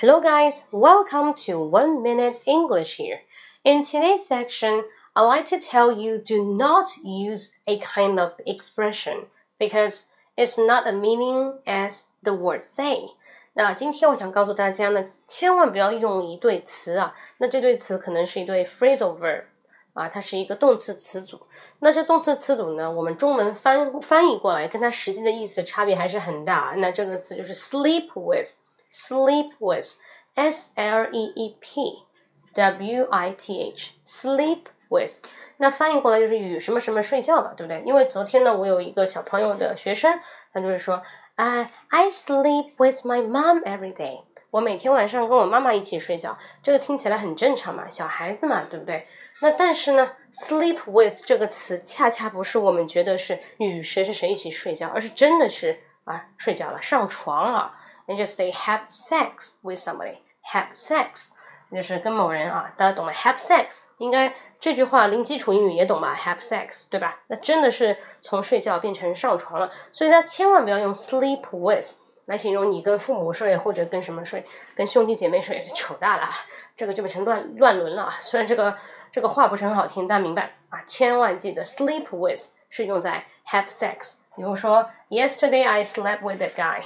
Hello, guys. Welcome to One Minute English here. In today's section, I'd like to tell you do not use a kind of expression because it's not a meaning as the word say. 那今天我想告诉大家呢，千万不要用一对词啊。那这对词可能是一对 phrasal verb 啊，它是一个动词词组。那这动词词组呢，我们中文翻翻译过来，跟它实际的意思差别还是很大。那这个词就是 sleep with。 Sleep with s l e e p w i t h sleep with，那翻译过来就是与什么什么睡觉嘛，对不对？因为昨天呢，我有一个小朋友的学生，他就是说，啊，I sleep with my mom every day，我每天晚上跟我妈妈一起睡觉，这个听起来很正常嘛，小孩子嘛，对不对？那但是呢，sleep with 这个词恰恰不是我们觉得是与谁谁谁一起睡觉，而是真的是啊睡觉了，上床了。And just say have sex with somebody. Have sex 就是跟某人啊，大家懂吗？Have sex 应该这句话零基础英语也懂吧？Have sex 对吧？那真的是从睡觉变成上床了，所以大家千万不要用 sleep with 来形容你跟父母睡或者跟什么睡，跟兄弟姐妹睡，糗大了，这个就变成乱乱伦了啊。虽然这个这个话不是很好听，但明白啊，千万记得 sleep with 是用在 have sex。比如说，Yesterday I slept with a guy。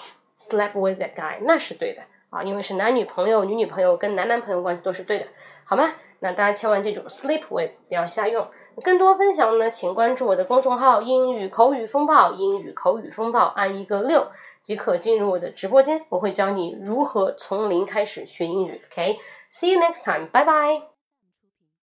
Sleep with that guy，那是对的啊，因为是男女朋友、女女朋友跟男男朋友关系都是对的，好吗？那大家千万记住，sleep with 不要瞎用。更多分享呢，请关注我的公众号“英语口语风暴”，英语口语风暴按一个六即可进入我的直播间，我会教你如何从零开始学英语。OK，see you next time，拜拜。